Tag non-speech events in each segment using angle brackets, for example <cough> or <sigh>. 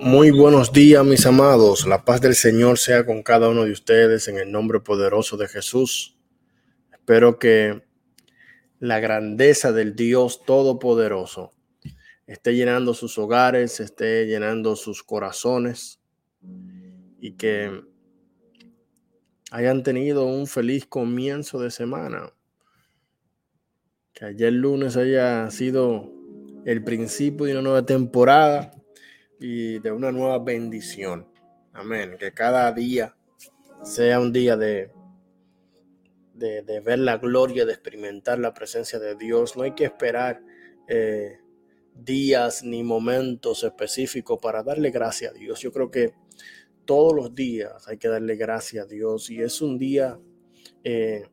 Muy buenos días, mis amados. La paz del Señor sea con cada uno de ustedes en el nombre poderoso de Jesús. Espero que la grandeza del Dios Todopoderoso esté llenando sus hogares, esté llenando sus corazones y que hayan tenido un feliz comienzo de semana. Que ayer lunes haya sido el principio de una nueva temporada y de una nueva bendición. Amén. Que cada día sea un día de, de, ver la gloria, de experimentar la presencia de Dios. No hay que esperar eh, días ni momentos específicos para darle gracias a Dios. Yo creo que todos los días hay que darle gracias a Dios y es un día eh,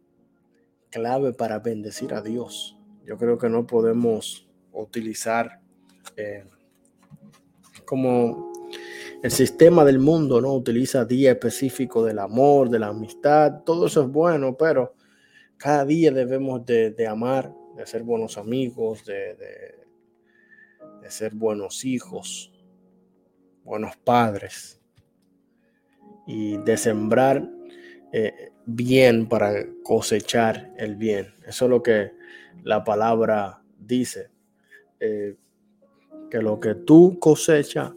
clave para bendecir a Dios. Yo creo que no podemos utilizar eh, como el sistema del mundo, ¿no? Utiliza día específico del amor, de la amistad, todo eso es bueno, pero cada día debemos de, amar, de ser buenos amigos, de, de, ser buenos hijos, buenos padres y de sembrar eh, bien para cosechar el bien. Eso es lo que la palabra dice. Eh, que lo que tú cosechas,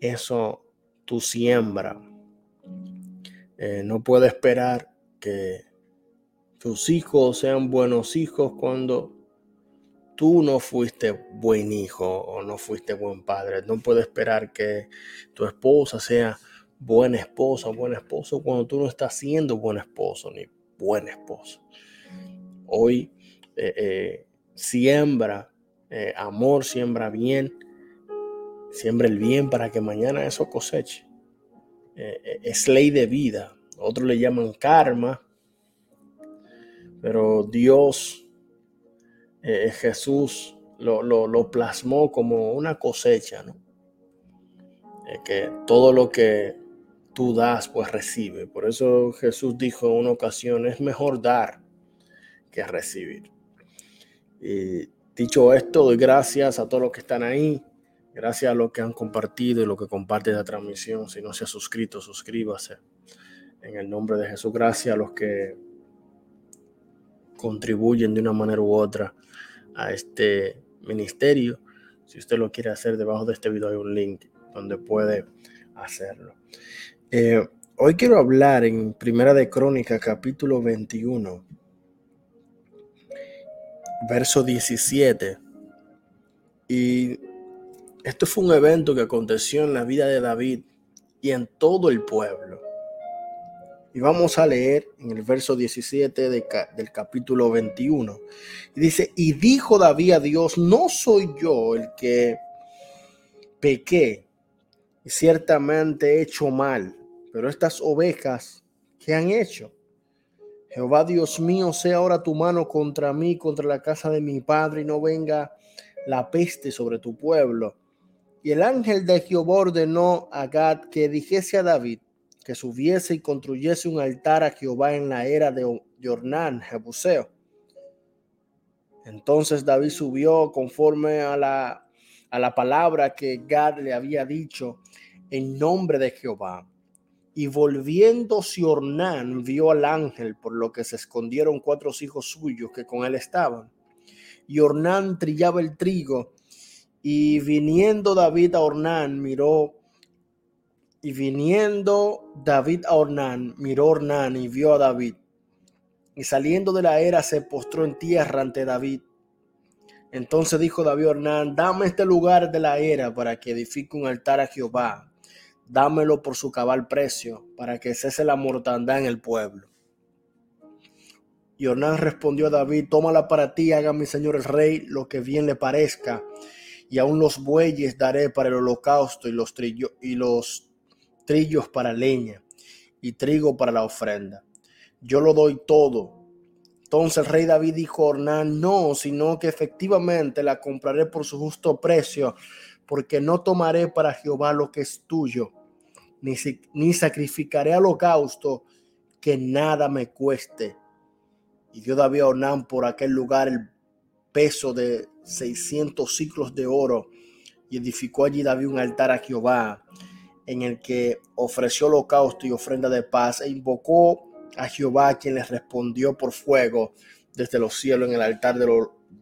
eso tú siembra. Eh, no puedes esperar que tus hijos sean buenos hijos cuando tú no fuiste buen hijo o no fuiste buen padre. No puedes esperar que tu esposa sea buena esposa buen esposo cuando tú no estás siendo buen esposo ni buen esposo. Hoy eh, eh, siembra eh, amor, siembra bien, siembra el bien para que mañana eso coseche. Es ley de vida. Otros le llaman karma, pero Dios, Jesús, lo, lo, plasmó como una cosecha, ¿no? que todo lo que tú das, pues recibe. Por eso Jesús dijo en una ocasión, es mejor dar que recibir. Y Dicho esto, doy gracias a todos los que están ahí. Gracias a los que han compartido y los que comparten la transmisión. Si no se ha suscrito, suscríbase. En el nombre de Jesús, gracias a los que contribuyen de una manera u otra a este ministerio. Si usted lo quiere hacer, debajo de este video hay un link donde puede hacerlo. Eh, hoy quiero hablar en Primera de Crónica, capítulo 21 verso 17. Y esto fue un evento que aconteció en la vida de David y en todo el pueblo. Y vamos a leer en el verso 17 del capítulo 21. Y dice, y dijo David a Dios, no soy yo el que pequé, y ciertamente he hecho mal, pero estas ovejas, ¿qué han hecho? Jehová Dios mío, sea ahora tu mano contra mí, contra la casa de mi padre, y no venga la peste sobre tu pueblo. Y el ángel de Jehová ordenó a Gad que dijese a David que subiese y construyese un altar a Jehová en la era de Jornán, Jebuseo. Entonces David subió conforme a la, a la palabra que Gad le había dicho en nombre de Jehová. Y volviéndose Ornán vio al ángel, por lo que se escondieron cuatro hijos suyos que con él estaban. Y Ornán trillaba el trigo, y viniendo David a Ornán, miró, y viniendo David a Ornán, miró Ornán y vio a David. Y saliendo de la era se postró en tierra ante David. Entonces dijo David a Ornán, dame este lugar de la era para que edifique un altar a Jehová dámelo por su cabal precio, para que cese la mortandad en el pueblo. Y Ornán respondió a David, tómala para ti, haga mi señor el rey lo que bien le parezca, y aún los bueyes daré para el holocausto y los, trillo, y los trillos para leña, y trigo para la ofrenda. Yo lo doy todo. Entonces el rey David dijo a Ornán, no, sino que efectivamente la compraré por su justo precio, porque no tomaré para Jehová lo que es tuyo ni, sacrificaré holocausto que nada me cueste. Y dio David a por aquel lugar el peso de 600 ciclos de oro. Y edificó allí David un altar a Jehová, en el que ofreció holocausto y ofrenda de paz, e invocó a Jehová, quien le respondió por fuego desde los cielos en el altar del,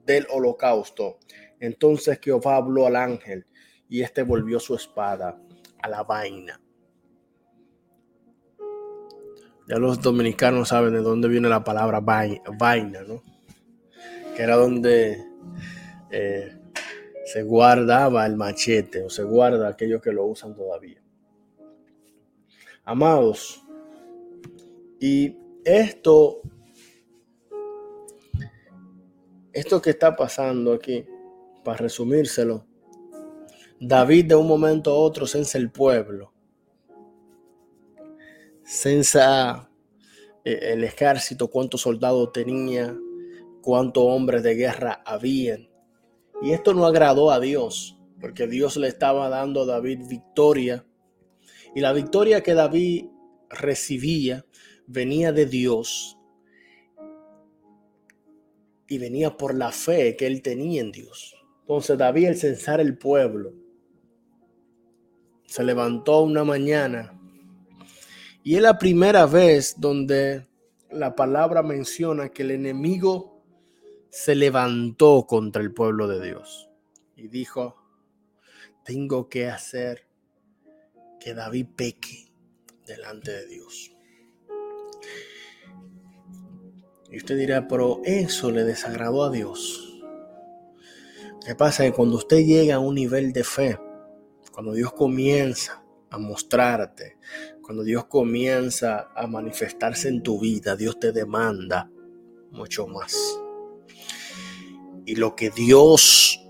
del holocausto. Entonces Jehová habló al ángel, y éste volvió su espada a la vaina. Ya los dominicanos saben de dónde viene la palabra vaina, ¿no? Que era donde eh, se guardaba el machete o se guarda aquellos que lo usan todavía. Amados, y esto, esto que está pasando aquí, para resumírselo, David de un momento a otro censa el pueblo, eh, el ejército, cuántos soldados tenía, cuántos hombres de guerra habían. Y esto no agradó a Dios, porque Dios le estaba dando a David victoria. Y la victoria que David recibía venía de Dios y venía por la fe que él tenía en Dios. Entonces David, al censar el pueblo, se levantó una mañana y es la primera vez donde la palabra menciona que el enemigo se levantó contra el pueblo de Dios y dijo, tengo que hacer que David peque delante de Dios. Y usted dirá, pero eso le desagradó a Dios. ¿Qué pasa? Que cuando usted llega a un nivel de fe, cuando Dios comienza a mostrarte, cuando Dios comienza a manifestarse en tu vida, Dios te demanda mucho más. Y lo que Dios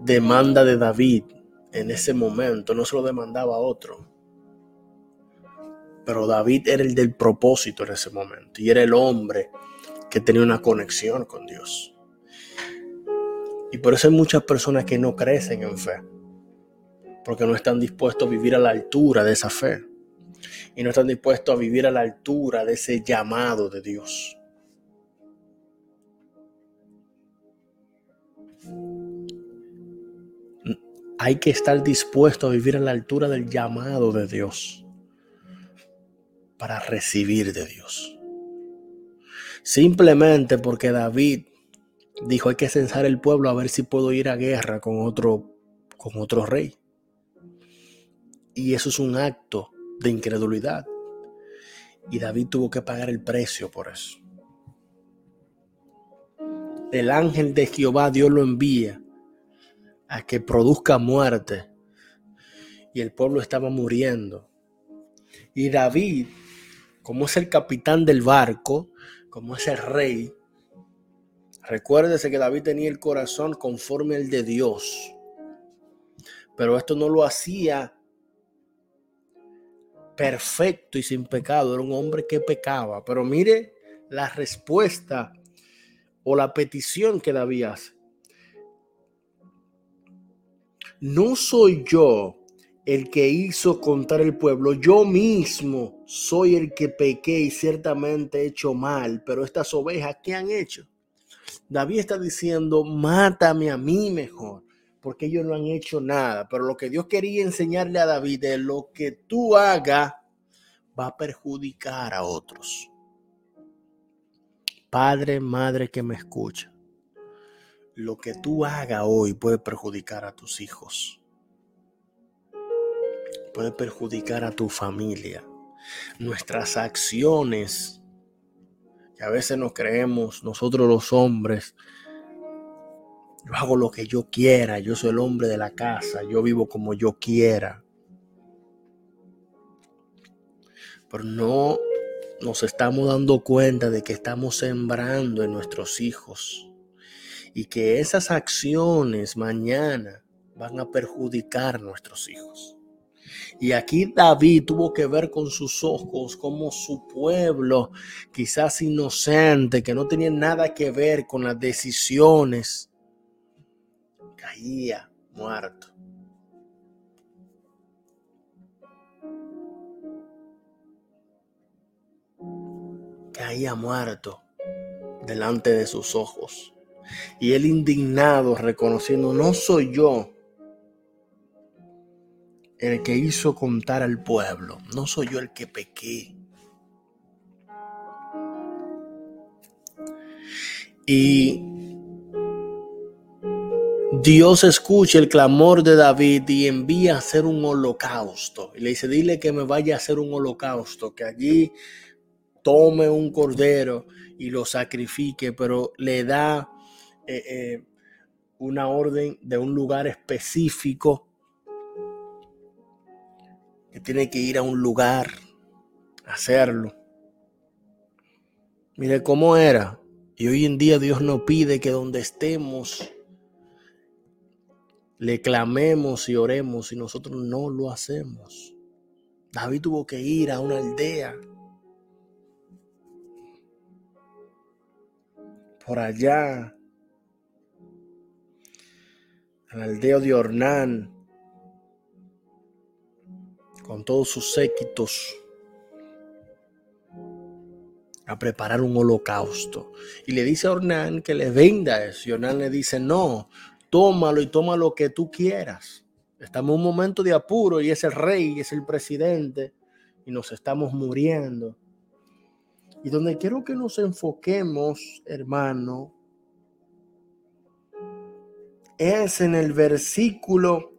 demanda de David en ese momento no se lo demandaba a otro. Pero David era el del propósito en ese momento y era el hombre que tenía una conexión con Dios. Y por eso hay muchas personas que no crecen en fe, porque no están dispuestos a vivir a la altura de esa fe y no están dispuestos a vivir a la altura de ese llamado de Dios. Hay que estar dispuesto a vivir a la altura del llamado de Dios para recibir de Dios. Simplemente porque David dijo hay que censar el pueblo a ver si puedo ir a guerra con otro, con otro rey. Y eso es un acto de incredulidad. Y David tuvo que pagar el precio por eso. El ángel de Jehová Dios lo envía a que produzca muerte. Y el pueblo estaba muriendo. Y David como es el capitán del barco, como es el rey, recuérdese que David tenía el corazón conforme al de Dios. Pero esto no lo hacía perfecto y sin pecado. Era un hombre que pecaba. Pero mire la respuesta o la petición que David hace. No soy yo el que hizo contar el pueblo. Yo mismo soy el que pequé y ciertamente he hecho mal, pero estas ovejas, ¿qué han hecho? David está diciendo, mátame a mí mejor, porque ellos no han hecho nada. Pero lo que Dios quería enseñarle a David es lo que tú hagas va a perjudicar a otros. Padre, madre que me escucha, lo que tú hagas hoy puede perjudicar a tus hijos puede perjudicar a tu familia. Nuestras acciones, que a veces nos creemos nosotros los hombres, yo hago lo que yo quiera, yo soy el hombre de la casa, yo vivo como yo quiera. Pero no nos estamos dando cuenta de que estamos sembrando en nuestros hijos y que esas acciones mañana van a perjudicar a nuestros hijos. Y aquí David tuvo que ver con sus ojos como su pueblo, quizás inocente, que no tenía nada que ver con las decisiones, caía muerto. caía muerto delante de sus ojos. Y él indignado, reconociendo, no soy yo el que hizo contar al pueblo, no soy yo el que pequé. Y Dios escucha el clamor de David y envía a hacer un holocausto. Y le dice, dile que me vaya a hacer un holocausto, que allí tome un cordero y lo sacrifique, pero le da eh, eh, una orden de un lugar específico que tiene que ir a un lugar a hacerlo. Mire cómo era. Y hoy en día Dios nos pide que donde estemos le clamemos y oremos y nosotros no lo hacemos. David tuvo que ir a una aldea por allá, al aldeo de Ornán, con todos sus séquitos, a preparar un holocausto. Y le dice a Ornán que le venda eso. Y Ornán le dice, no, tómalo y toma lo que tú quieras. Estamos en un momento de apuro y es el rey, es el presidente y nos estamos muriendo. Y donde quiero que nos enfoquemos, hermano, es en el versículo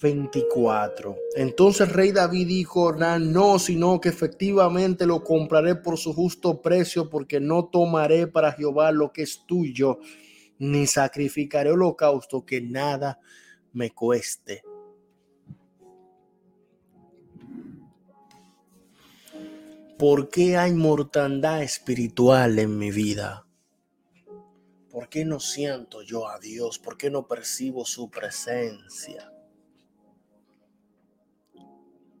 24. Entonces rey David dijo, no, sino que efectivamente lo compraré por su justo precio, porque no tomaré para Jehová lo que es tuyo, ni sacrificaré holocausto que nada me cueste. ¿Por qué hay mortandad espiritual en mi vida? ¿Por qué no siento yo a Dios? ¿Por qué no percibo su presencia?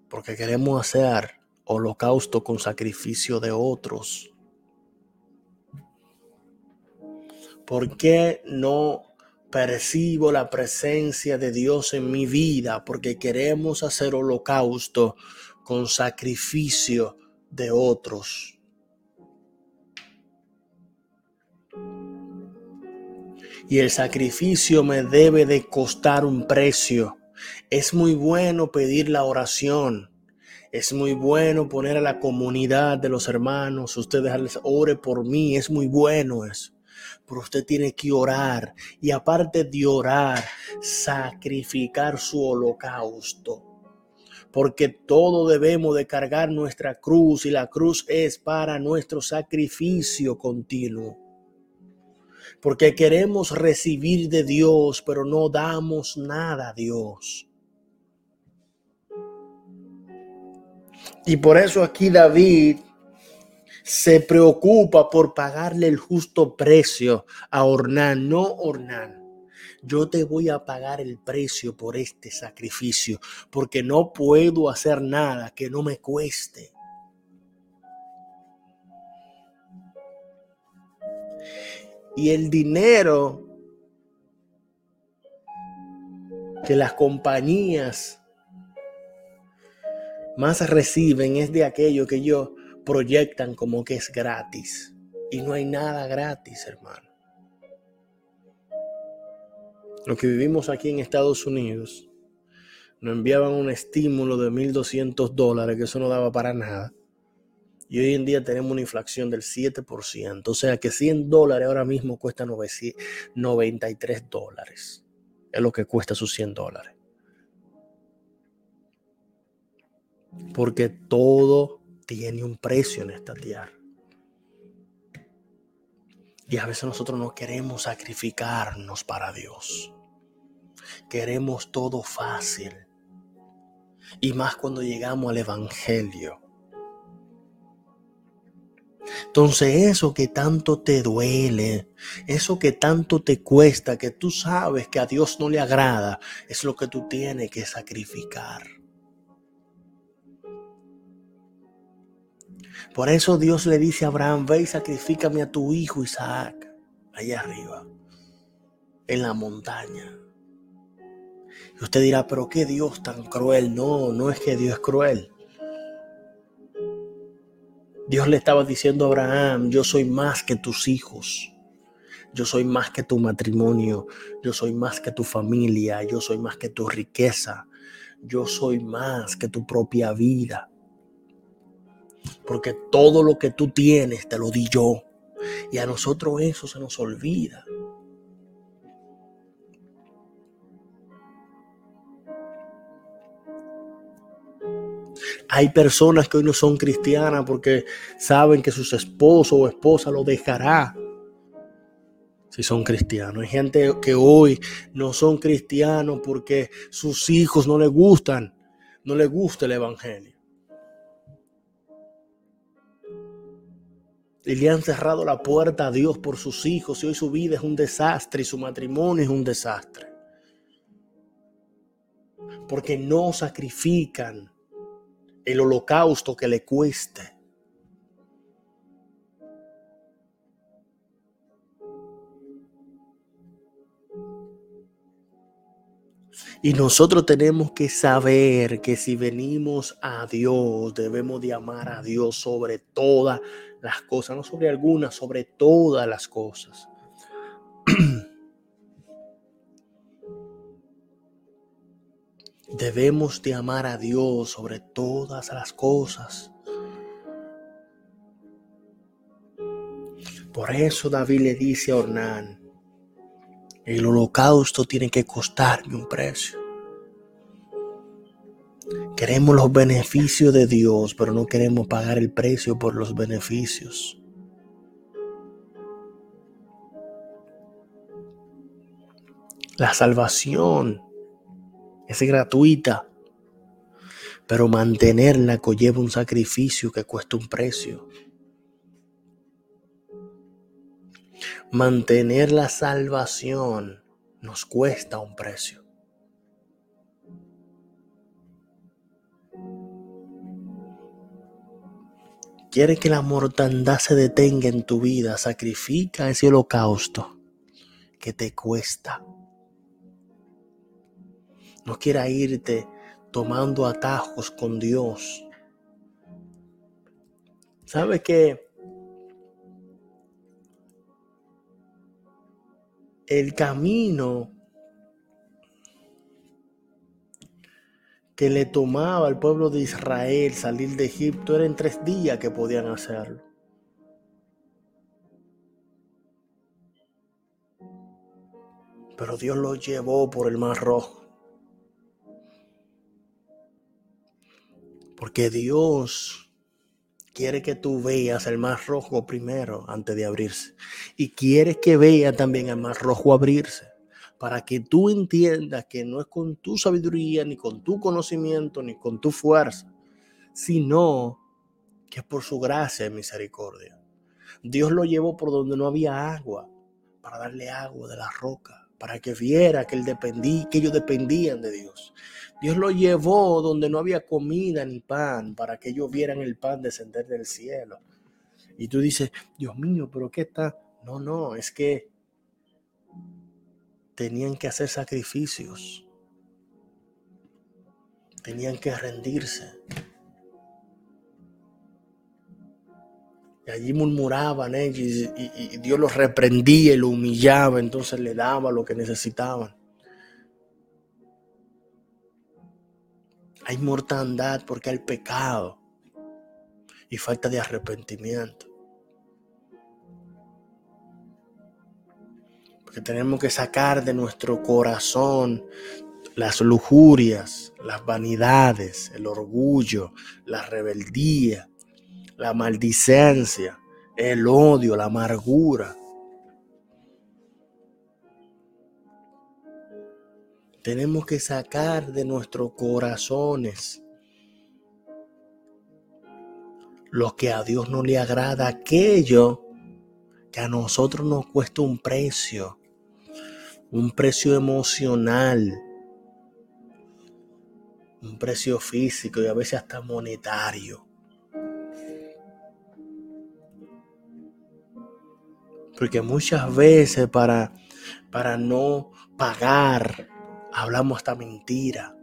Porque queremos hacer holocausto con sacrificio de otros. ¿Por qué no percibo la presencia de Dios en mi vida? Porque queremos hacer holocausto con sacrificio de otros. Y el sacrificio me debe de costar un precio. Es muy bueno pedir la oración. Es muy bueno poner a la comunidad de los hermanos, ustedes ore por mí, es muy bueno eso. Pero usted tiene que orar y aparte de orar, sacrificar su holocausto porque todo debemos de cargar nuestra cruz y la cruz es para nuestro sacrificio continuo. Porque queremos recibir de Dios, pero no damos nada a Dios. Y por eso aquí David se preocupa por pagarle el justo precio a Ornán, no Ornán yo te voy a pagar el precio por este sacrificio, porque no puedo hacer nada que no me cueste. Y el dinero que las compañías más reciben es de aquello que ellos proyectan como que es gratis. Y no hay nada gratis, hermano. Los que vivimos aquí en Estados Unidos nos enviaban un estímulo de 1.200 dólares, que eso no daba para nada. Y hoy en día tenemos una inflación del 7%. O sea que 100 dólares ahora mismo cuesta 93 dólares. Es lo que cuesta sus 100 dólares. Porque todo tiene un precio en esta tierra. Y a veces nosotros no queremos sacrificarnos para Dios. Queremos todo fácil. Y más cuando llegamos al Evangelio. Entonces eso que tanto te duele, eso que tanto te cuesta, que tú sabes que a Dios no le agrada, es lo que tú tienes que sacrificar. Por eso Dios le dice a Abraham, ve y sacrifícame a tu hijo Isaac, allá arriba, en la montaña. Y usted dirá, pero qué Dios tan cruel. No, no es que Dios es cruel. Dios le estaba diciendo a Abraham, yo soy más que tus hijos. Yo soy más que tu matrimonio, yo soy más que tu familia, yo soy más que tu riqueza, yo soy más que tu propia vida. Porque todo lo que tú tienes te lo di yo. Y a nosotros eso se nos olvida. Hay personas que hoy no son cristianas porque saben que sus esposos o esposa lo dejará si son cristianos. Hay gente que hoy no son cristianos porque sus hijos no les gustan, no les gusta el evangelio. Y le han cerrado la puerta a Dios por sus hijos y hoy su vida es un desastre y su matrimonio es un desastre. Porque no sacrifican el holocausto que le cueste. Y nosotros tenemos que saber que si venimos a Dios, debemos de amar a Dios sobre todas las cosas, no sobre algunas, sobre todas las cosas. <clears throat> Debemos de amar a Dios sobre todas las cosas. Por eso David le dice a Ornán, el holocausto tiene que costarme un precio. Queremos los beneficios de Dios, pero no queremos pagar el precio por los beneficios. La salvación es gratuita, pero mantenerla conlleva un sacrificio que cuesta un precio. Mantener la salvación nos cuesta un precio. ¿Quieres que la mortandad se detenga en tu vida? Sacrifica ese holocausto que te cuesta. No quiera irte tomando atajos con Dios. ¿Sabe que el camino que le tomaba al pueblo de Israel salir de Egipto era en tres días que podían hacerlo. Pero Dios lo llevó por el mar rojo. Porque Dios quiere que tú veas el mar rojo primero antes de abrirse. Y quiere que vea también el mar rojo abrirse. Para que tú entiendas que no es con tu sabiduría, ni con tu conocimiento, ni con tu fuerza, sino que es por su gracia y misericordia. Dios lo llevó por donde no había agua, para darle agua de la roca, para que viera que, él que ellos dependían de Dios. Dios lo llevó donde no había comida ni pan para que ellos vieran el pan descender del cielo. Y tú dices, Dios mío, pero ¿qué está? No, no, es que tenían que hacer sacrificios. Tenían que rendirse. Y allí murmuraban ellos y, Dios los reprendía y los humillaba, entonces le daba lo que necesitaban. Hay mortandad porque hay pecado y falta de arrepentimiento. Porque tenemos que sacar de nuestro corazón las lujurias, las vanidades, el orgullo, la rebeldía, la maldicencia, el odio, la amargura. Tenemos que sacar de nuestros corazones lo que a Dios no le agrada, aquello a nosotros nos cuesta un precio, un precio emocional, un precio físico y a veces hasta monetario. Porque muchas veces para, para no pagar hablamos hasta mentira.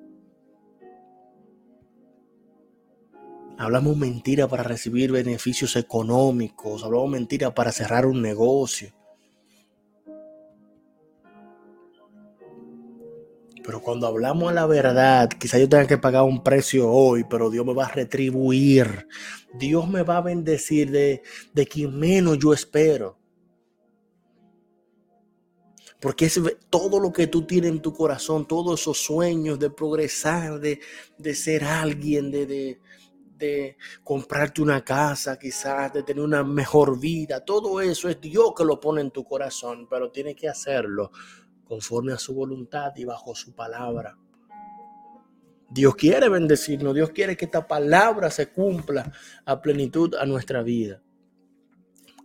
Hablamos mentira para recibir beneficios económicos, hablamos mentira para cerrar un negocio. Pero cuando hablamos a la verdad, quizá yo tenga que pagar un precio hoy, pero Dios me va a retribuir. Dios me va a bendecir de, de quien menos yo espero. Porque es todo lo que tú tienes en tu corazón, todos esos sueños de progresar, de, ser alguien, de, de comprarte una casa, quizás, de tener una mejor vida. Todo eso es Dios que lo pone en tu corazón, pero tiene que hacerlo conforme a su voluntad y bajo su palabra. Dios quiere bendecirnos, Dios quiere que esta palabra se cumpla a plenitud a nuestra vida,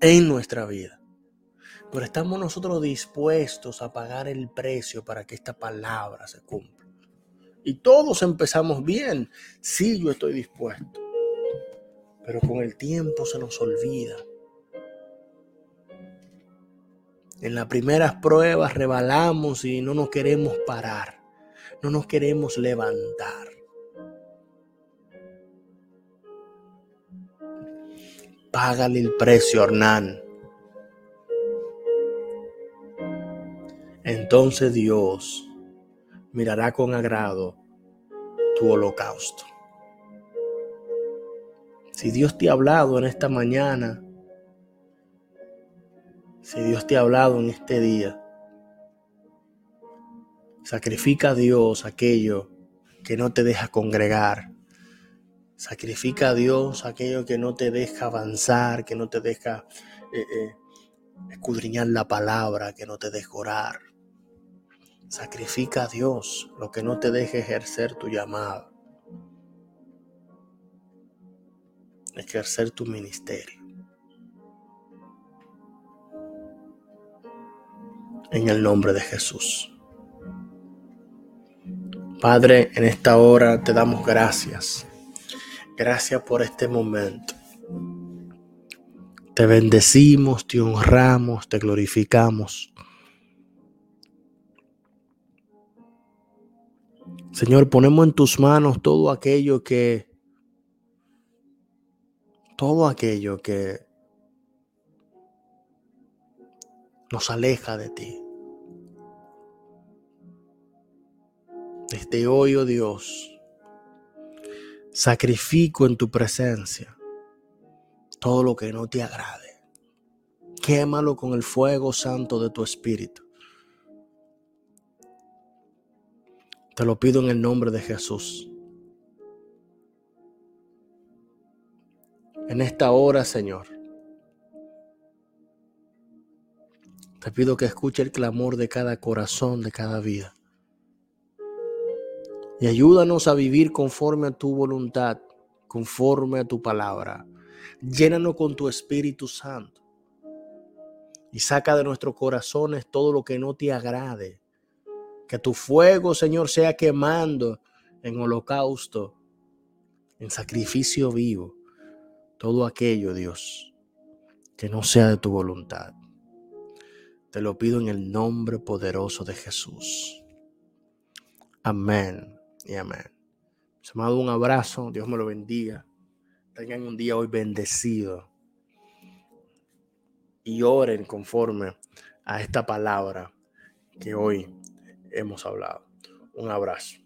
en nuestra vida. Pero estamos nosotros dispuestos a pagar el precio para que esta palabra se cumpla. Y todos empezamos bien, sí, yo estoy dispuesto. Pero con el tiempo se nos olvida En las primeras pruebas rebalamos y no nos queremos parar, no nos queremos levantar. Págale el precio, Hernán. Entonces Dios mirará con agrado tu holocausto. Si Dios te ha hablado en esta mañana, si Dios te ha hablado en este día, sacrifica a Dios aquello que no te deja congregar. Sacrifica a Dios aquello que no te deja avanzar, que no te deja eh, eh, escudriñar la palabra, que no te deja orar. Sacrifica a Dios lo que no te deja ejercer tu llamado, ejercer tu ministerio. en el nombre de Jesús. Padre, en esta hora te damos gracias. Gracias por este momento. Te bendecimos, te honramos, te glorificamos. Señor, ponemos en tus manos todo aquello que, todo aquello que nos aleja de ti. Desde hoy, oh Dios, sacrifico en tu presencia todo lo que no te agrade. Quémalo con el fuego santo de tu espíritu. Te lo pido en el nombre de Jesús. En esta hora, Señor, te pido que escuche el clamor de cada corazón, de cada vida. Y ayúdanos a vivir conforme a tu voluntad, conforme a tu palabra. Llénanos con tu Espíritu Santo. Y saca de nuestros corazones todo lo que no te agrade. Que tu fuego, Señor, sea quemando en holocausto, en sacrificio vivo, todo aquello, Dios, que no sea de tu voluntad. Te lo pido en el nombre poderoso de Jesús. Amén y amén. Ha dado un abrazo, Dios me lo bendiga. Tengan un día hoy bendecido. Y oren conforme a esta palabra que hoy hemos hablado. Un abrazo.